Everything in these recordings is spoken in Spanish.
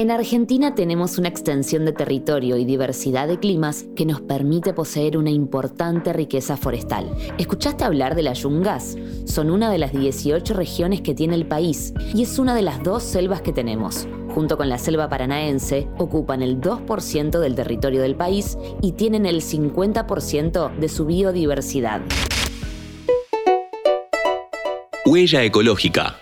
En Argentina tenemos una extensión de territorio y diversidad de climas que nos permite poseer una importante riqueza forestal. ¿Escuchaste hablar de las yungas? Son una de las 18 regiones que tiene el país y es una de las dos selvas que tenemos. Junto con la selva paranaense, ocupan el 2% del territorio del país y tienen el 50% de su biodiversidad. Huella ecológica.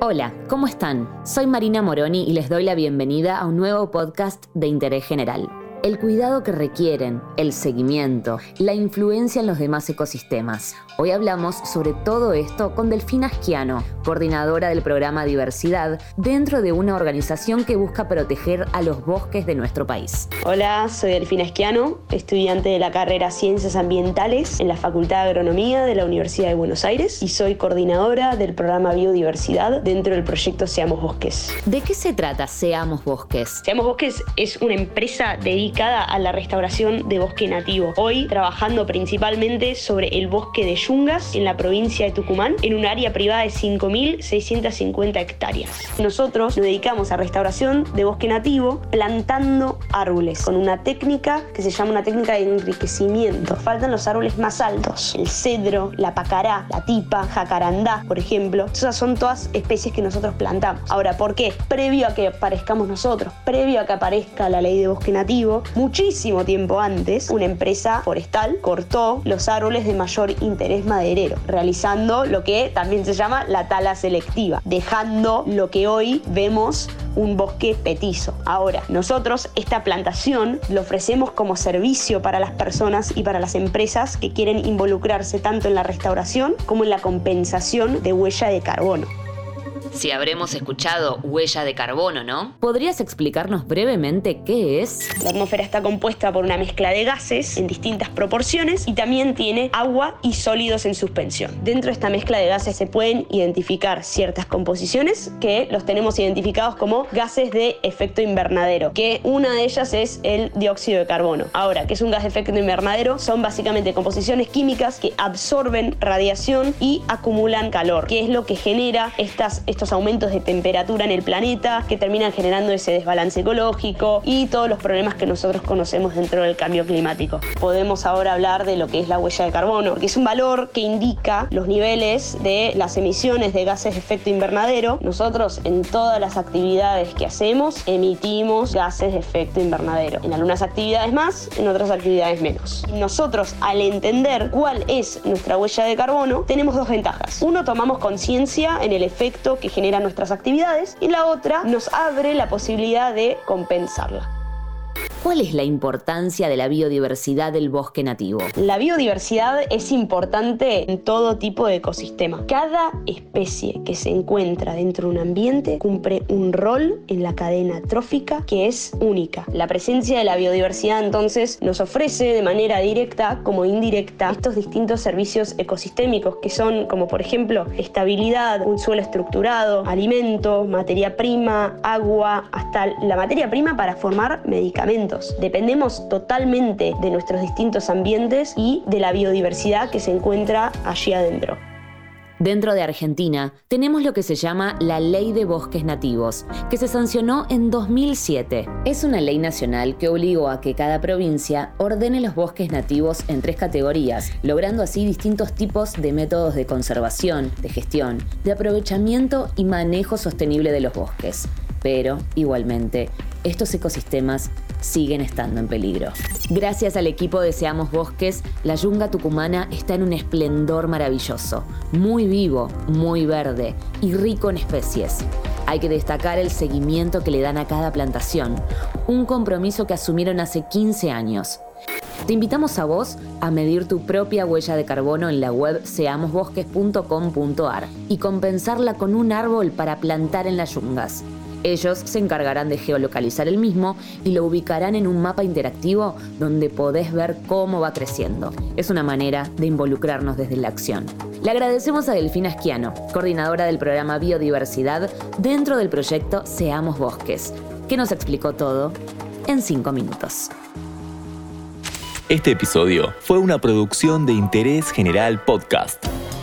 Hola, ¿cómo están? Soy Marina Moroni y les doy la bienvenida a un nuevo podcast de interés general el cuidado que requieren, el seguimiento, la influencia en los demás ecosistemas. Hoy hablamos sobre todo esto con Delfina Asquiano, coordinadora del programa Diversidad, dentro de una organización que busca proteger a los bosques de nuestro país. Hola, soy Delfina Esquiano, estudiante de la carrera Ciencias Ambientales en la Facultad de Agronomía de la Universidad de Buenos Aires y soy coordinadora del programa Biodiversidad dentro del proyecto Seamos Bosques. ¿De qué se trata Seamos Bosques? Seamos Bosques es una empresa dedicada a la restauración de bosque nativo. Hoy trabajando principalmente sobre el bosque de Yungas en la provincia de Tucumán, en un área privada de 5.650 hectáreas. Nosotros nos dedicamos a restauración de bosque nativo plantando árboles con una técnica que se llama una técnica de enriquecimiento. Faltan los árboles más altos, el cedro, la pacará, la tipa, jacarandá, por ejemplo. Esas son todas especies que nosotros plantamos. Ahora, ¿por qué? Previo a que aparezcamos nosotros, previo a que aparezca la ley de bosque nativo, muchísimo tiempo antes, una empresa forestal cortó los árboles de mayor interés maderero, realizando lo que también se llama la tala selectiva, dejando lo que hoy vemos un bosque petizo. Ahora, nosotros esta plantación lo ofrecemos como servicio para las personas y para las empresas que quieren involucrarse tanto en la restauración como en la compensación de huella de carbono si habremos escuchado huella de carbono, ¿no? ¿Podrías explicarnos brevemente qué es? La atmósfera está compuesta por una mezcla de gases en distintas proporciones y también tiene agua y sólidos en suspensión. Dentro de esta mezcla de gases se pueden identificar ciertas composiciones que los tenemos identificados como gases de efecto invernadero, que una de ellas es el dióxido de carbono. Ahora, ¿qué es un gas de efecto invernadero? Son básicamente composiciones químicas que absorben radiación y acumulan calor, que es lo que genera estas estos aumentos de temperatura en el planeta que terminan generando ese desbalance ecológico y todos los problemas que nosotros conocemos dentro del cambio climático. Podemos ahora hablar de lo que es la huella de carbono, porque es un valor que indica los niveles de las emisiones de gases de efecto invernadero. Nosotros en todas las actividades que hacemos emitimos gases de efecto invernadero. En algunas actividades más, en otras actividades menos. Nosotros al entender cuál es nuestra huella de carbono, tenemos dos ventajas. Uno, tomamos conciencia en el efecto que generan nuestras actividades y la otra nos abre la posibilidad de compensarla. ¿Cuál es la importancia de la biodiversidad del bosque nativo? La biodiversidad es importante en todo tipo de ecosistema. Cada especie que se encuentra dentro de un ambiente cumple un rol en la cadena trófica que es única. La presencia de la biodiversidad entonces nos ofrece de manera directa como indirecta estos distintos servicios ecosistémicos que son como por ejemplo estabilidad, un suelo estructurado, alimento, materia prima, agua, hasta la materia prima para formar medicamentos Dependemos totalmente de nuestros distintos ambientes y de la biodiversidad que se encuentra allí adentro. Dentro de Argentina tenemos lo que se llama la Ley de Bosques Nativos, que se sancionó en 2007. Es una ley nacional que obligó a que cada provincia ordene los bosques nativos en tres categorías, logrando así distintos tipos de métodos de conservación, de gestión, de aprovechamiento y manejo sostenible de los bosques. Pero, igualmente, estos ecosistemas siguen estando en peligro. Gracias al equipo de Seamos Bosques, la yunga tucumana está en un esplendor maravilloso, muy vivo, muy verde y rico en especies. Hay que destacar el seguimiento que le dan a cada plantación, un compromiso que asumieron hace 15 años. Te invitamos a vos a medir tu propia huella de carbono en la web seamosbosques.com.ar y compensarla con un árbol para plantar en las yungas. Ellos se encargarán de geolocalizar el mismo y lo ubicarán en un mapa interactivo donde podés ver cómo va creciendo. Es una manera de involucrarnos desde la acción. Le agradecemos a Delfina Esquiano, coordinadora del programa Biodiversidad dentro del proyecto Seamos Bosques, que nos explicó todo en cinco minutos. Este episodio fue una producción de Interés General Podcast